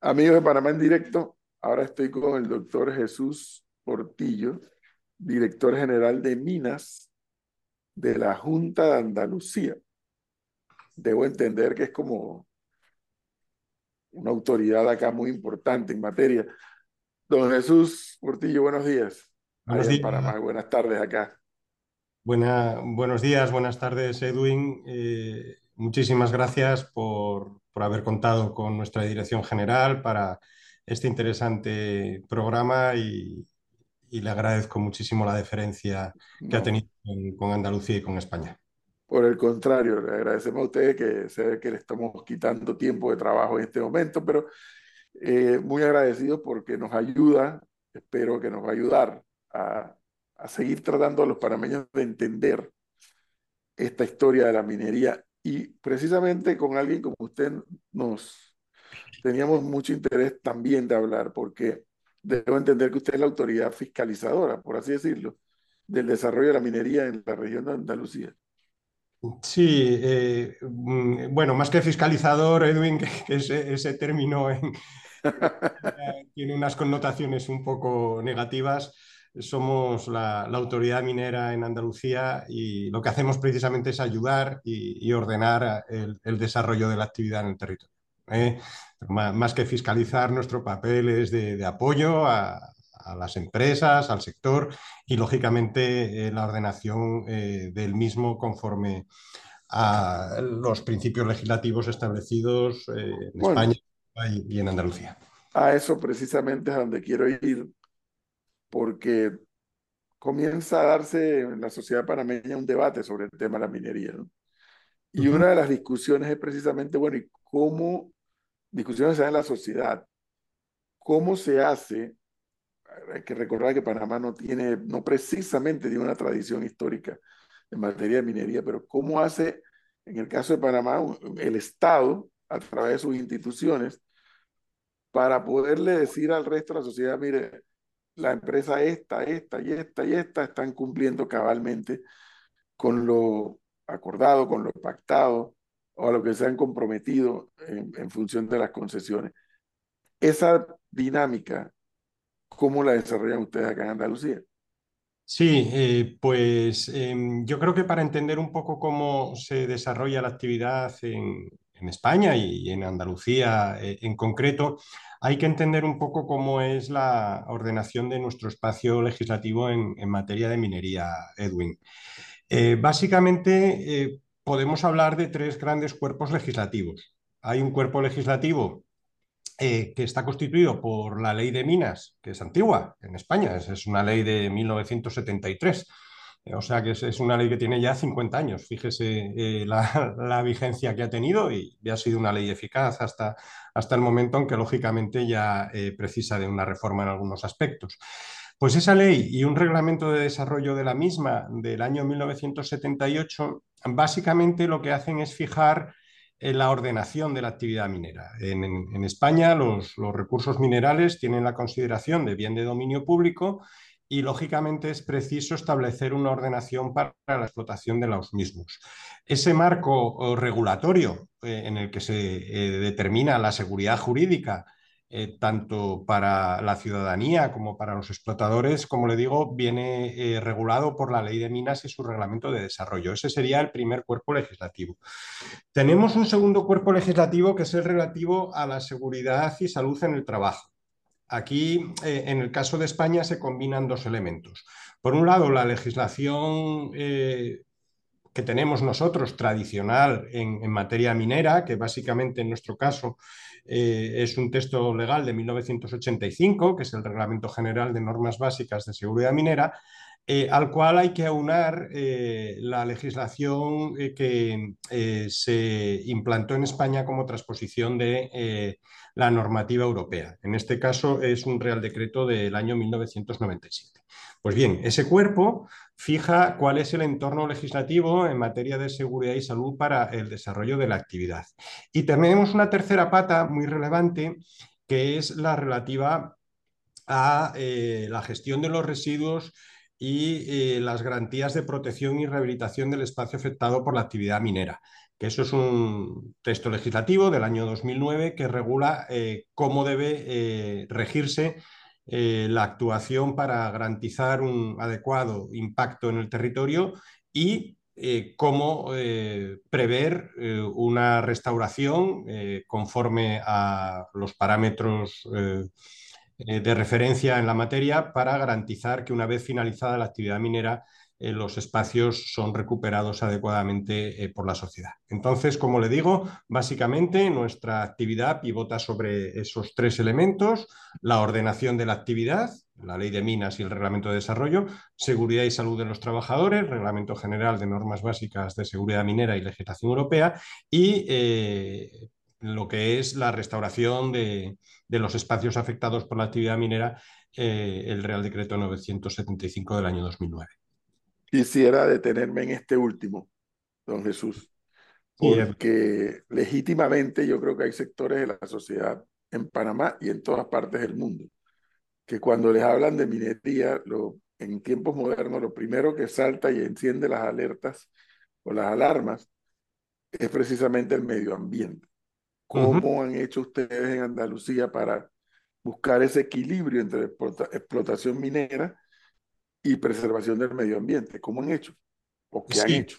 Amigos de Panamá en directo, ahora estoy con el doctor Jesús Portillo, director general de Minas de la Junta de Andalucía. Debo entender que es como una autoridad acá muy importante en materia. Don Jesús Portillo, buenos días. Buenos días. Panamá, buenas tardes acá. Buena, buenos días, buenas tardes, Edwin. Eh, muchísimas gracias por, por haber contado con nuestra dirección general para este interesante programa y, le agradezco muchísimo la deferencia que ha tenido con, Andalucía y con España. Por el contrario, le agradecemos a ustedes que se ve que le estamos quitando tiempo de trabajo en este momento, pero eh, muy agradecidos porque nos ayuda, espero que nos va a ayudar a, a seguir tratando a los panameños de entender esta historia de la minería y precisamente con alguien como usted nos teníamos mucho interés también de hablar, porque debo entender que usted es la autoridad fiscalizadora, por así decirlo, del desarrollo de la minería en la región de Andalucía. Sí, eh, mm, bueno, más que fiscalizador, Edwin, que ese, ese término tiene unas connotaciones un poco negativas somos la, autoridad minera en Andalucía y lo que hacemos precisamente es ayudar y, ordenar el, desarrollo de la actividad en el territorio. ¿eh? Más, que fiscalizar, nuestro papel es de, apoyo a, las empresas, al sector y, lógicamente, eh, la ordenación eh, del mismo conforme a los principios legislativos establecidos en España y en Andalucía. A eso precisamente es a donde quiero ir porque comienza a darse en la sociedad panameña un debate sobre el tema de la minería. Y una de las discusiones es precisamente, bueno, ¿y cómo, discusiones se dan en la sociedad, cómo se hace? Hay que recordar que Panamá no tiene, no precisamente tiene una tradición histórica en materia de minería, pero cómo hace, en el caso de Panamá, el Estado, a través de sus instituciones, para poderle decir al resto de la sociedad, mire, la empresa esta, esta y esta y esta están cumpliendo cabalmente con lo acordado, con lo pactado o a lo que se han comprometido en, función de las concesiones. Esa dinámica, ¿cómo la desarrollan ustedes acá en Andalucía? Sí, eh, pues em, yo creo que para entender un poco cómo se desarrolla la actividad en, España y, en Andalucía eh, en concreto, hay que entender un poco cómo es la ordenación de nuestro espacio legislativo en, materia de minería, Edwin. Eh, básicamente, eh, podemos hablar de tres grandes cuerpos legislativos. Hay un cuerpo legislativo que está constituido por la ley de minas, que es antigua en España, es una ley de 1973 o sea que es, una ley que tiene ya 50 años. Fíjese eh, la, vigencia que ha tenido y, ha sido una ley eficaz hasta, hasta el momento en que lógicamente ya eh, precisa de una reforma en algunos aspectos. Pues esa ley y un reglamento de desarrollo de la misma del año 1978 básicamente lo que hacen es fijar eh, la ordenación de la actividad minera. En, España los recursos minerales tienen la consideración de bien de dominio público y lógicamente es preciso establecer una ordenación para la explotación de los mismos. Ese marco regulatorio eh, en el que se eh, determina la seguridad jurídica, eh, tanto para la ciudadanía como para los explotadores, como le digo, viene regulado por la ley de minas y su reglamento de desarrollo. Ese sería el primer cuerpo legislativo. Tenemos un segundo cuerpo legislativo que es el relativo a la seguridad y salud en el trabajo. Aquí, eh, en el caso de España, se combinan dos elementos. Por un lado, la legislación eh, que tenemos nosotros tradicional en, materia minera, que básicamente en nuestro caso eh, es un texto legal de 1985, que es el Reglamento General de Normas Básicas de Seguridad Minera, al cual hay que aunar la legislación que se implantó en España como transposición de la normativa europea. En este caso es un Real Decreto del año 1997. Pues bien, ese cuerpo fija cuál es el entorno legislativo en materia de seguridad y salud para el desarrollo de la actividad. Y tenemos una tercera pata muy relevante que es la relativa a eh, la gestión de los residuos y eh, las garantías de protección y rehabilitación del espacio afectado por la actividad minera que eso es un texto legislativo del año 2009 que regula eh, cómo debe eh, regirse la actuación para garantizar un adecuado impacto en el territorio y cómo prever una restauración conforme a los parámetros de referencia en la materia para garantizar que una vez finalizada la actividad minera eh, los espacios son recuperados adecuadamente eh, por la sociedad. Entonces, como le digo, básicamente nuestra actividad pivota sobre esos tres elementos, la ordenación de la actividad, la ley de minas y el reglamento de desarrollo, seguridad y salud de los trabajadores, reglamento general de normas básicas de seguridad minera y legislación europea, y eh, lo que es la restauración de, los espacios afectados por la actividad minera, el Real Decreto 975 del año 2009 quisiera detenerme en este último, don Jesús, porque legítimamente yo creo que hay sectores de la sociedad en Panamá y en todas partes del mundo, que cuando les hablan de minería, lo, en tiempos modernos, lo primero que salta y enciende las alertas o las alarmas es precisamente el medio ambiente. ¿Cómo han hecho ustedes en Andalucía para buscar ese equilibrio entre explotación minera y preservación del medio ambiente. ¿Cómo han hecho? ¿O qué han hecho?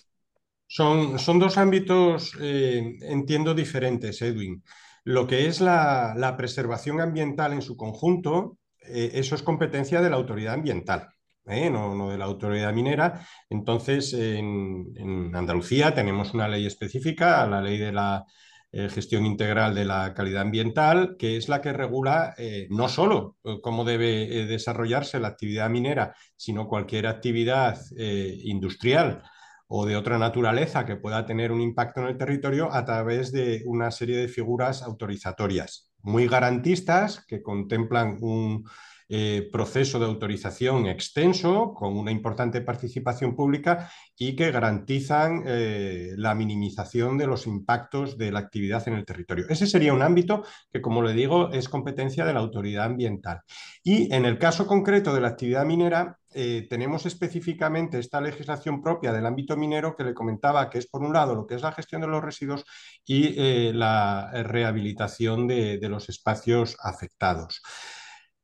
Son, son dos ámbitos, eh, entiendo, diferentes, Edwin. Lo que es la, preservación ambiental en su conjunto, eh, eso es competencia de la autoridad ambiental. ¿eh? No, no, de la autoridad minera. Entonces, en, en Andalucía tenemos una ley específica, la ley de la eh, gestión integral de la calidad ambiental, que es la que regula eh, no solo eh, cómo debe desarrollarse la actividad minera, sino cualquier actividad industrial o de otra naturaleza que pueda tener un impacto en el territorio a través de una serie de figuras autorizatorias muy garantistas que contemplan un eh, proceso de autorización extenso, con una importante participación pública y que garantizan eh, la minimización de los impactos de la actividad en el territorio. Ese sería un ámbito que, como le digo, es competencia de la autoridad ambiental. Y en el caso concreto de la actividad minera, eh, tenemos específicamente esta legislación propia del ámbito minero que le comentaba que es, por un lado, lo que es la gestión de los residuos y la rehabilitación de los espacios afectados.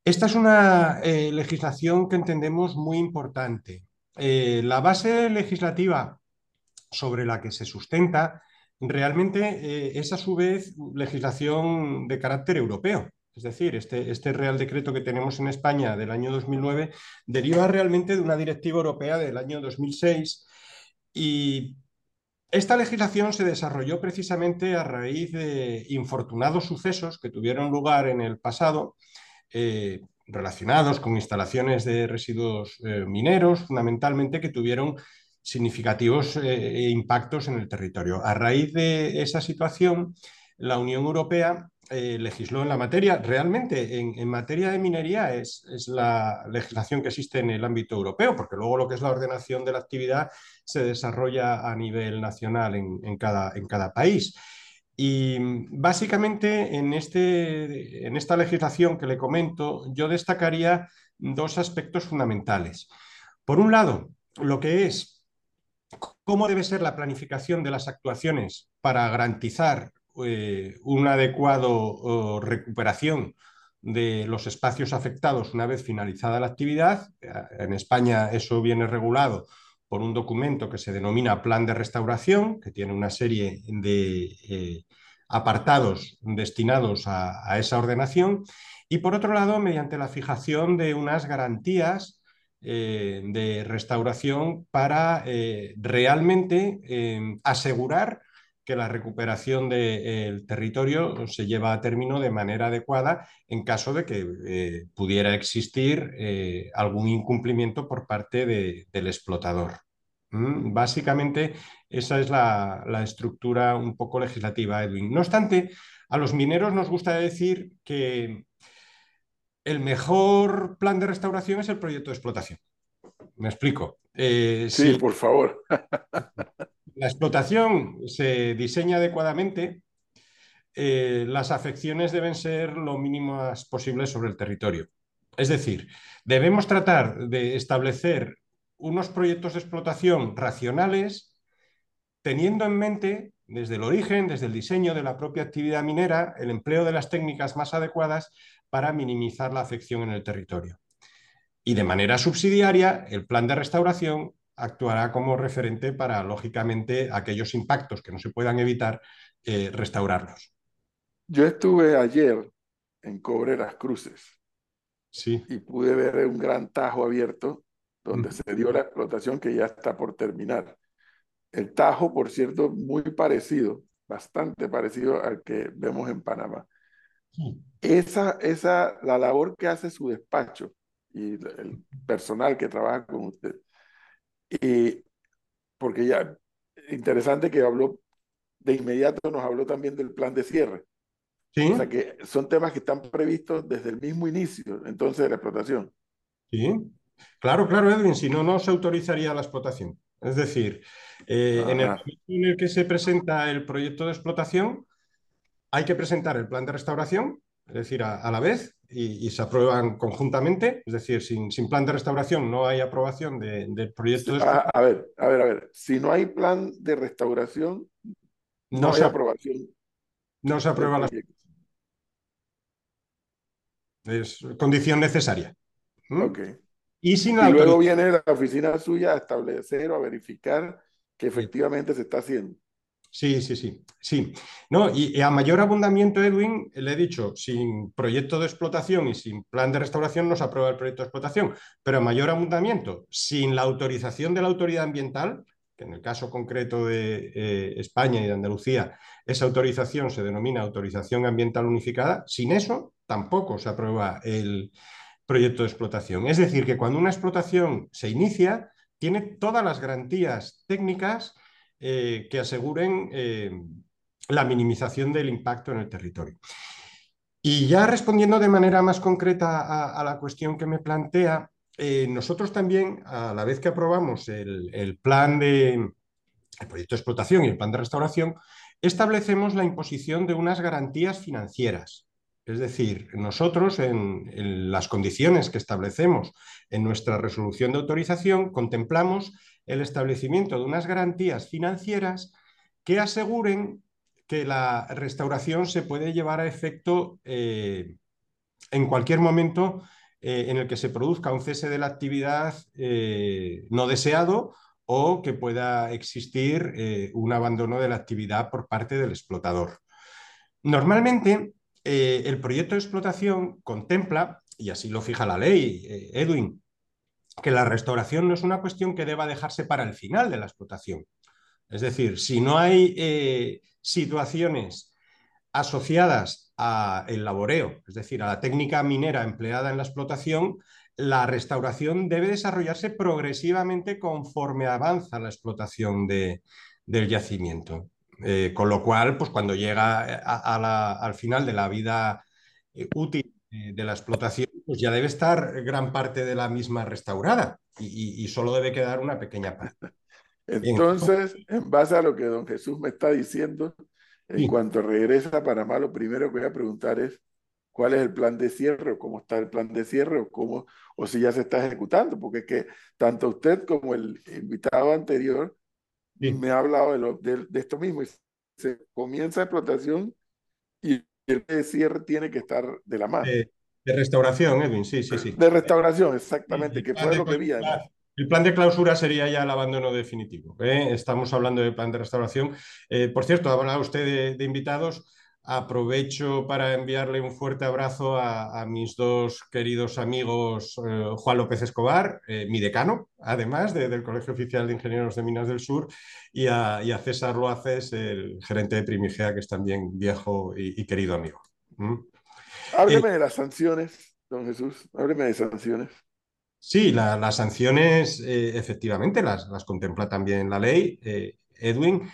Esta es una eh, legislación que entendemos muy importante. Eh, la base legislativa sobre la que se sustenta realmente eh, es a su vez legislación de carácter europeo. Es decir, este, este, Real Decreto que tenemos en España del año 2009 deriva realmente de una directiva europea del año 2006 y esta legislación se desarrolló precisamente a raíz de infortunados sucesos que tuvieron lugar en el pasado eh, relacionados con instalaciones de residuos eh, mineros, fundamentalmente, que tuvieron significativos eh, impactos en el territorio. A raíz de esa situación, la Unión Europea legisló en la materia. Realmente, en, materia de minería es, la legislación que existe en el ámbito europeo, porque luego lo que es la ordenación de la actividad se desarrolla a nivel nacional en cada país. Y básicamente en, este, en esta legislación que le comento, yo destacaría dos aspectos fundamentales. Por un lado, lo que es cómo debe ser la planificación de las actuaciones para garantizar eh, una adecuada recuperación de los espacios afectados una vez finalizada la actividad. En España eso viene regulado por un documento que se denomina Plan de Restauración, que tiene una serie de eh, apartados destinados a, esa ordenación, y por otro lado, mediante la fijación de unas garantías eh, de restauración para eh, realmente asegurar que la recuperación del territorio se lleva a término de manera adecuada en caso de que pudiera existir algún incumplimiento por parte del explotador. Mm, básicamente, esa es la, estructura un poco legislativa, Edwin. No obstante, a los mineros nos gusta decir que el mejor plan de restauración es el proyecto de explotación. Me explico. Eh, sí, por favor. la explotación se diseña adecuadamente, eh, las afecciones deben ser lo mínimas posibles sobre el territorio. Es decir, debemos tratar de establecer unos proyectos de explotación racionales, teniendo en mente desde el origen, desde el diseño de la propia actividad minera, el empleo de las técnicas más adecuadas para minimizar la afección en el territorio. Y de manera subsidiaria, el plan de restauración actuará como referente para, lógicamente, aquellos impactos que no se puedan evitar, eh, restaurarlos. Yo estuve ayer en Cobreras Cruces sí. y pude ver un gran tajo abierto donde se dio la explotación que ya está por terminar. El Tajo, por cierto, muy parecido, bastante parecido al que vemos en Panamá. Esa, esa, la labor que hace su despacho y el personal que trabaja con usted, y porque ya, interesante que habló, de inmediato nos habló también del plan de cierre. ¿Sí? O sea que son temas que están previstos desde el mismo inicio, entonces, de la explotación. Sí, claro, claro, Edwin, si no, no se autorizaría la explotación. Es decir, eh, en el momento en el que se presenta el proyecto de explotación, hay que presentar el plan de restauración, es decir, a, la vez, y, se aprueban conjuntamente. Es decir, sin, sin plan de restauración no hay aprobación del proyecto de explotación. A, a, ver, a ver, a ver. Si no hay plan de restauración, no, no hay se, aprobación. No se aprueba la Es condición necesaria. ¿Mm? Ok. Y, luego viene la oficina suya a establecer o a verificar que efectivamente se está haciendo. Sí, sí, sí, sí. No, y, a mayor abundamiento, Edwin, le he dicho, sin proyecto de explotación y sin plan de restauración no se aprueba el proyecto de explotación, pero a mayor abundamiento, sin la autorización de la autoridad ambiental, que en el caso concreto de eh, España y de Andalucía, esa autorización se denomina autorización ambiental unificada, sin eso tampoco se aprueba el, proyecto de explotación. Es decir, que cuando una explotación se inicia, tiene todas las garantías técnicas eh, que aseguren eh, la minimización del impacto en el territorio. Y ya respondiendo de manera más concreta a, la cuestión que me plantea, eh, nosotros también, a la vez que aprobamos el, plan de el proyecto de explotación y el plan de restauración, establecemos la imposición de unas garantías financieras. Es decir, nosotros en, las condiciones que establecemos en nuestra resolución de autorización contemplamos el establecimiento de unas garantías financieras que aseguren que la restauración se puede llevar a efecto eh, en cualquier momento eh, en el que se produzca un cese de la actividad eh, no deseado o que pueda existir un abandono de la actividad por parte del explotador. Normalmente, eh, el proyecto de explotación contempla, y así lo fija la ley, eh, Edwin, que la restauración no es una cuestión que deba dejarse para el final de la explotación. Es decir, si no hay eh, situaciones asociadas al laboreo, es decir, a la técnica minera empleada en la explotación, la restauración debe desarrollarse progresivamente conforme avanza la explotación del yacimiento. Eh, con lo cual, pues cuando llega eh, al final de la vida eh, útil de la explotación, pues ya debe estar gran parte de la misma restaurada y, solo debe quedar una pequeña parte. Entonces, en base a lo que don Jesús me está diciendo, en cuanto regresa a Panamá, lo primero que voy a preguntar es cuál es el plan de cierre o cómo está el plan de cierre o, cómo, o si ya se está ejecutando, porque es que tanto usted como el invitado anterior me ha hablado de, de, esto mismo. Se comienza explotación y el cierre tiene que estar de la mano. de restauración, Edwin, sí, sí, sí. De restauración, exactamente, que fue lo que vi además. El plan de clausura sería ya el abandono definitivo. ¿eh? Estamos hablando del plan de restauración. Eh, por cierto, hablado usted de, invitados. Aprovecho para enviarle un fuerte abrazo a, mis dos queridos amigos, eh, Juan López Escobar, eh, mi decano, además del Colegio Oficial de Ingenieros de Minas del Sur, y a, César Loaces, el gerente de Primigea, que es también viejo y, querido amigo. ¿Mm? Hábleme eh, de las sanciones, don Jesús, hábleme de sanciones. Sí, las sanciones efectivamente las, las, contempla también la ley, Edwin.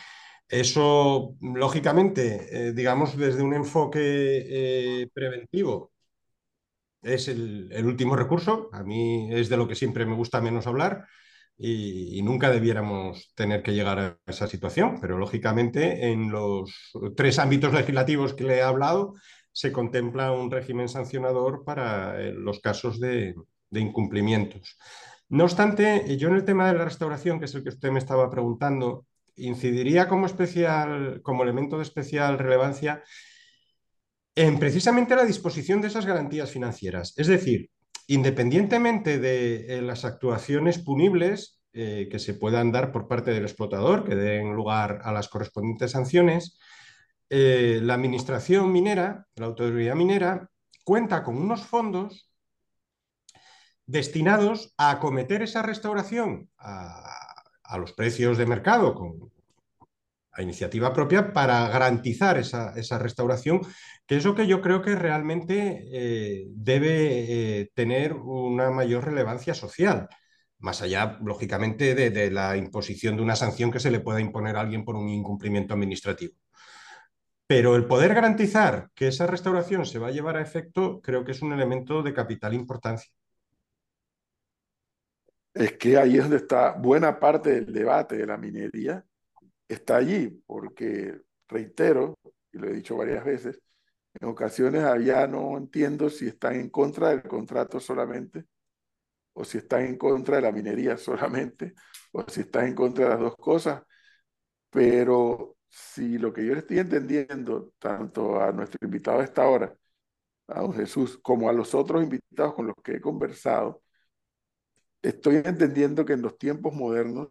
Eso, lógicamente, eh, digamos, desde un enfoque eh, preventivo, es el, último recurso. A mí es de lo que siempre me gusta menos hablar y, nunca debiéramos tener que llegar a esa situación. Pero, lógicamente, en los tres ámbitos legislativos que le he hablado, se contempla un régimen sancionador para eh, los casos de, de incumplimientos. No obstante, yo en el tema de la restauración, que es el que usted me estaba preguntando, incidiría como especial, como elemento de especial relevancia en precisamente la disposición de esas garantías financieras. Es decir, independientemente de eh, las actuaciones punibles eh, que se puedan dar por parte del explotador, que den lugar a las correspondientes sanciones, eh, la administración minera, la autoridad minera, cuenta con unos fondos destinados a acometer esa restauración a, los precios de mercado con, a iniciativa propia para garantizar esa, restauración, que es lo que yo creo que realmente eh, debe eh, tener una mayor relevancia social, más allá, lógicamente, de, la imposición de una sanción que se le pueda imponer a alguien por un incumplimiento administrativo. Pero el poder garantizar que esa restauración se va a llevar a efecto creo que es un elemento de capital importancia. Es que ahí es donde está buena parte del debate de la minería, está allí, porque, reitero, y lo he dicho varias veces, en ocasiones allá no entiendo si están en contra del contrato solamente, o si están en contra de la minería solamente, o si están en contra de las dos cosas, pero si lo que yo le estoy entendiendo, tanto a nuestro invitado de esta hora, a don Jesús, como a los otros invitados con los que he conversado, estoy entendiendo que en los tiempos modernos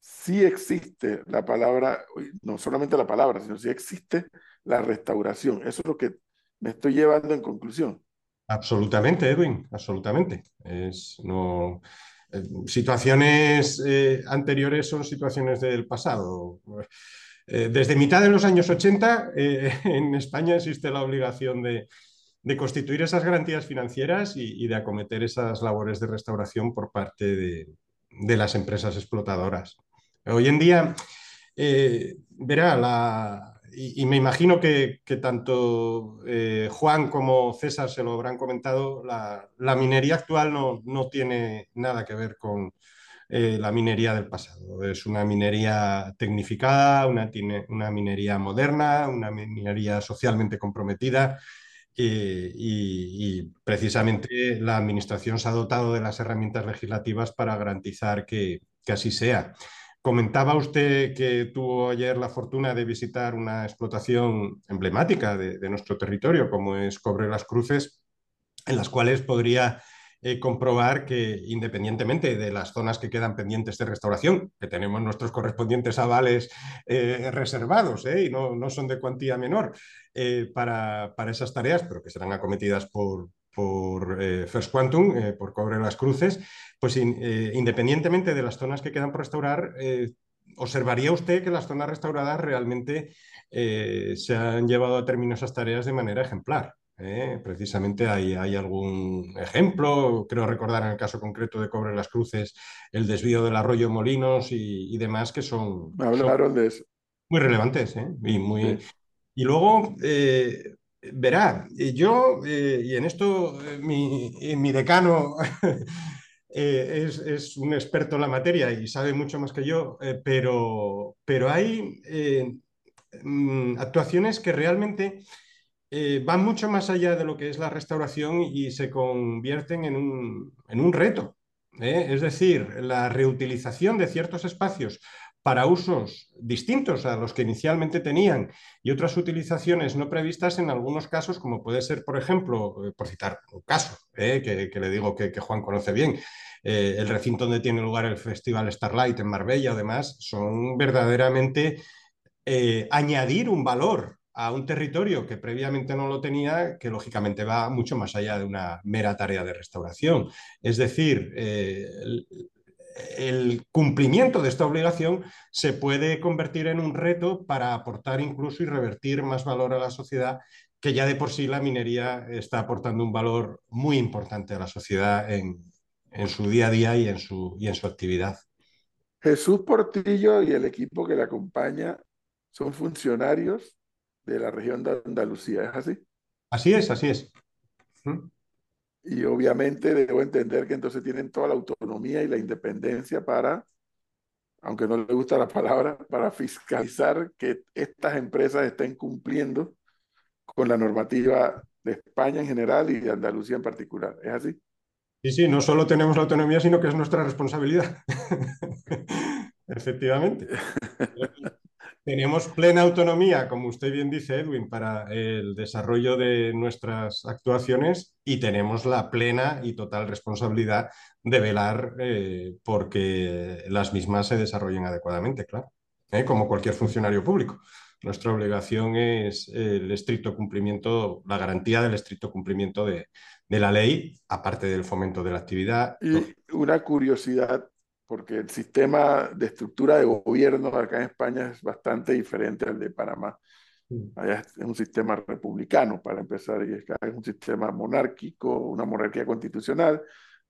sí existe la palabra, no solamente la palabra, sino sí existe la restauración. Eso es lo que me estoy llevando en conclusión. Absolutamente, Edwin, absolutamente. Es, no, eh, situaciones eh, anteriores son situaciones del pasado. Eh, desde mitad de los años 80 en España existe la obligación de, constituir esas garantías financieras y, de acometer esas labores de restauración por parte de las empresas explotadoras. Hoy en día, eh, verá, la, y, me imagino que, tanto eh, Juan como César se lo habrán comentado, la, minería actual no, no, tiene nada que ver con eh, la minería del pasado. Es una minería tecnificada, una, una minería moderna, una minería socialmente comprometida. Y, y, precisamente la Administración se ha dotado de las herramientas legislativas para garantizar que, que así sea. Comentaba usted que tuvo ayer la fortuna de visitar una explotación emblemática de, nuestro territorio, como es Cobre las Cruces, en las cuales podría eh, comprobar que independientemente de las zonas que quedan pendientes de restauración, que tenemos nuestros correspondientes avales eh, reservados eh, y no, no, son de cuantía menor para, para, esas tareas, pero que serán acometidas por, por First Quantum, por Cobre las Cruces, pues independientemente de las zonas que quedan por restaurar, observaría usted que las zonas restauradas realmente se han llevado a término esas tareas de manera ejemplar. Precisamente hay, hay, algún ejemplo, creo recordar en el caso concreto de Cobre las Cruces, el desvío del arroyo Molinos y, demás, que son, hablaron de eso. muy relevantes. Y, muy, y luego, verá, yo, y en esto mi, mi decano Eh, es, un experto en la materia y sabe mucho más que yo, eh, pero, pero hay eh, mm, actuaciones que realmente van mucho más allá de lo que es la restauración y se convierten en un, en un reto. Es decir, la reutilización de ciertos espacios para usos distintos a los que inicialmente tenían y otras utilizaciones no previstas en algunos casos, como puede ser, por ejemplo, eh, por citar un caso eh, que, le digo que, Juan conoce bien, eh, el recinto donde tiene lugar el Festival Starlight en Marbella o demás, son verdaderamente añadir un valor a un territorio que previamente no lo tenía, que lógicamente va mucho más allá de una mera tarea de restauración. Es decir, el cumplimiento de esta obligación se puede convertir en un reto para aportar incluso y revertir más valor a la sociedad, que ya de por sí la minería está aportando un valor muy importante a la sociedad en, su día a día y en su, y en su actividad. Jesús Portillo y el equipo que le acompaña son funcionarios de la región de Andalucía, ¿es así? Así es, así es. ¿Mm? Y obviamente debo entender que entonces tienen toda la autonomía y la independencia para, aunque no le gusta la palabra, para fiscalizar que estas empresas estén cumpliendo con la normativa de España en general y de Andalucía en particular. ¿Es así? Sí, sí, no solo tenemos la autonomía, sino que es nuestra responsabilidad. efectivamente. Tenemos plena autonomía, como usted bien dice, Edwin, para el desarrollo de nuestras actuaciones y tenemos la plena y total responsabilidad de velar eh, porque las mismas se desarrollen adecuadamente, claro, ¿eh? como cualquier funcionario público. Nuestra obligación es el estricto cumplimiento, la garantía del estricto cumplimiento de, de la ley, aparte del fomento de la actividad. Y una curiosidad porque el sistema de estructura de gobierno acá en España es bastante diferente al de Panamá. Allá es un sistema republicano, para empezar, y acá es un sistema monárquico, una monarquía constitucional.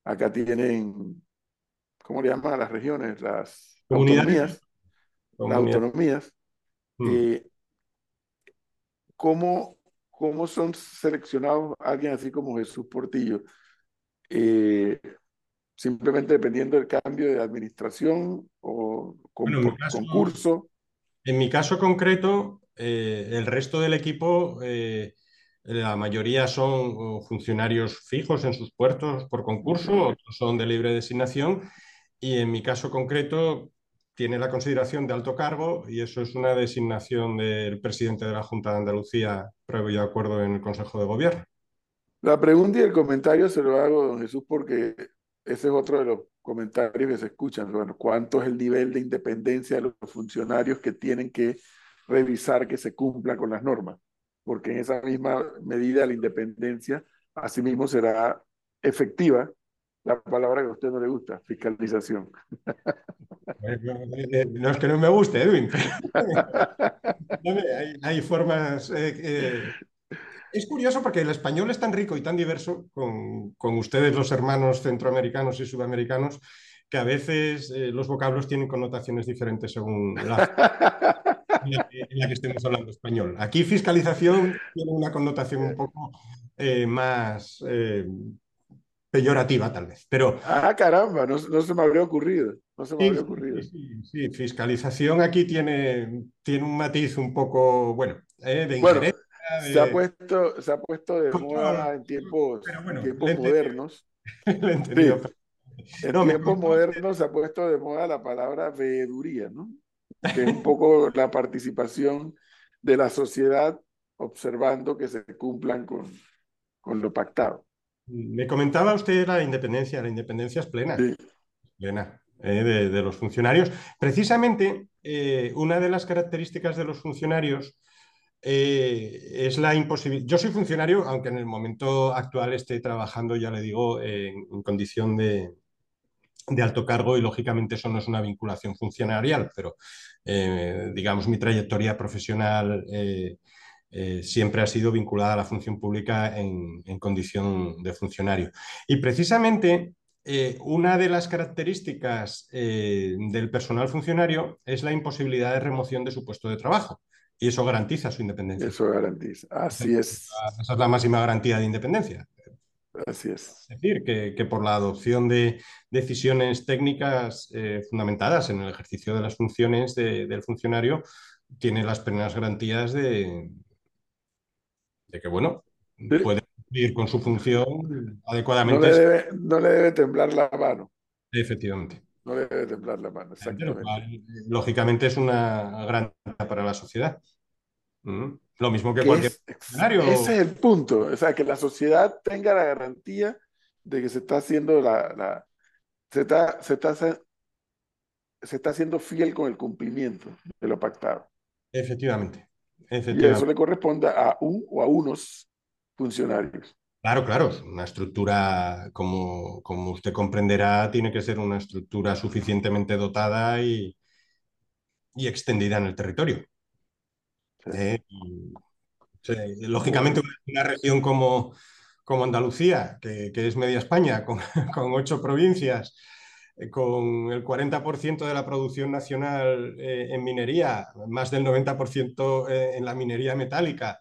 Acá tienen, ¿cómo le llaman a las regiones? Las autonomías. Las autonomías. Hmm. Eh, ¿cómo, ¿Cómo son seleccionados alguien así como Jesús Portillo? Eh, simplemente dependiendo del cambio de administración o con, concurso. En mi caso concreto, eh, el resto del equipo, eh, la mayoría son funcionarios fijos en sus puertos por concurso, otros son de libre designación y en mi caso concreto tiene la consideración de alto cargo y eso es una designación del presidente de la Junta de Andalucía previo acuerdo en el Consejo de Gobierno. La pregunta y el comentario se lo hago, don Jesús, porque ese es otro de los comentarios que se escuchan. Bueno, ¿cuánto es el nivel de independencia de los funcionarios que tienen que revisar que se cumpla con las normas? Porque en esa misma medida la independencia, asimismo, será efectiva la palabra que a usted no le gusta, fiscalización. No es que no me guste, Edwin. hay, hay, formas eh, eh, es curioso porque el español es tan rico y tan diverso con, ustedes, los hermanos centroamericanos y sudamericanos, que a veces eh, los vocablos tienen connotaciones diferentes según la, en, la que, estemos hablando español. Aquí fiscalización tiene una connotación un poco eh, más eh, peyorativa, tal vez. Pero, ah, caramba, no, se me habría ocurrido. No se me sí, habría ocurrido. Sí, fiscalización aquí tiene, tiene un matiz un poco, bueno, de interés se, ha puesto, se ha puesto de moda en tiempos, tiempos modernos. en tiempos modernos se ha puesto de moda la palabra veeduría, ¿no? que es un poco la participación de la sociedad observando que se cumplan con, con lo pactado. Me comentaba usted la independencia, la independencia es plena, plena eh, de, los funcionarios. Precisamente, eh, una de las características de los funcionarios eh, es la imposibilidad. Yo soy funcionario, aunque en el momento actual esté trabajando, ya le digo, en, condición de, alto cargo y lógicamente eso no es una vinculación funcionarial, pero eh, digamos mi trayectoria profesional eh, siempre ha sido vinculada a la función pública en condición de funcionario. Y precisamente una de las características del personal funcionario es la imposibilidad de remoción de su puesto de trabajo. Y eso garantiza su independencia. Eso garantiza, así es. Esa es la máxima garantía de independencia. Así es. Es decir, que, por la adopción de decisiones técnicas eh, fundamentadas en el ejercicio de las funciones del funcionario, tiene las plenas garantías de, de que, bueno, puede cumplir con su función adecuadamente. No le, debe, no le debe temblar la mano. Efectivamente. No debe temblar la mano, exactamente. Lógicamente es una gran para la sociedad. Mm. Lo mismo que cualquier escenario. Ese es el punto, o sea, que la sociedad tenga la garantía de que se está haciendo la, se está, se está, se está haciendo fiel con el cumplimiento de lo pactado. Efectivamente. Y eso le corresponde a un o a unos funcionarios. Claro, claro, una estructura, como, como usted comprenderá, tiene que ser una estructura suficientemente dotada y, y extendida en el territorio. Eh, lógicamente, una, región como, como Andalucía, que, que, es media España, con, con ocho provincias, eh, con el 40% de la producción nacional eh, en minería, más del 90% en la minería metálica,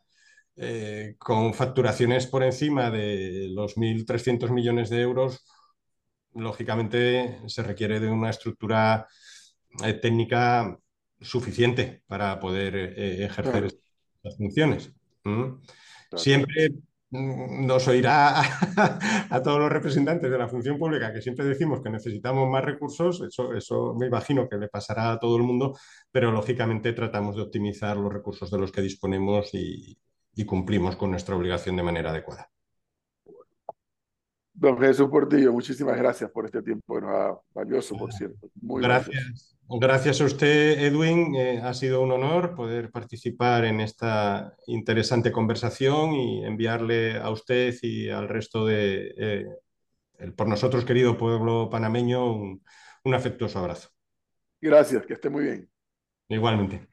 eh, con facturaciones por encima de los 1.300 millones de euros, lógicamente se requiere de una estructura eh, técnica suficiente para poder eh, ejercer estas funciones. Siempre nos oirá a, todos los representantes de la función pública que siempre decimos que necesitamos más recursos, eso, eso me imagino que le pasará a todo el mundo, pero lógicamente tratamos de optimizar los recursos de los que disponemos y, y cumplimos con nuestra obligación de manera adecuada. Don Jesús Portillo, muchísimas gracias por este tiempo valioso, por cierto. Muy gracias. Gracias a usted, Edwin. Eh, ha sido un honor poder participar en esta interesante conversación y enviarle a usted y al resto de, eh, el por nosotros querido pueblo panameño, un afectuoso abrazo. Gracias, que esté muy bien. Igualmente.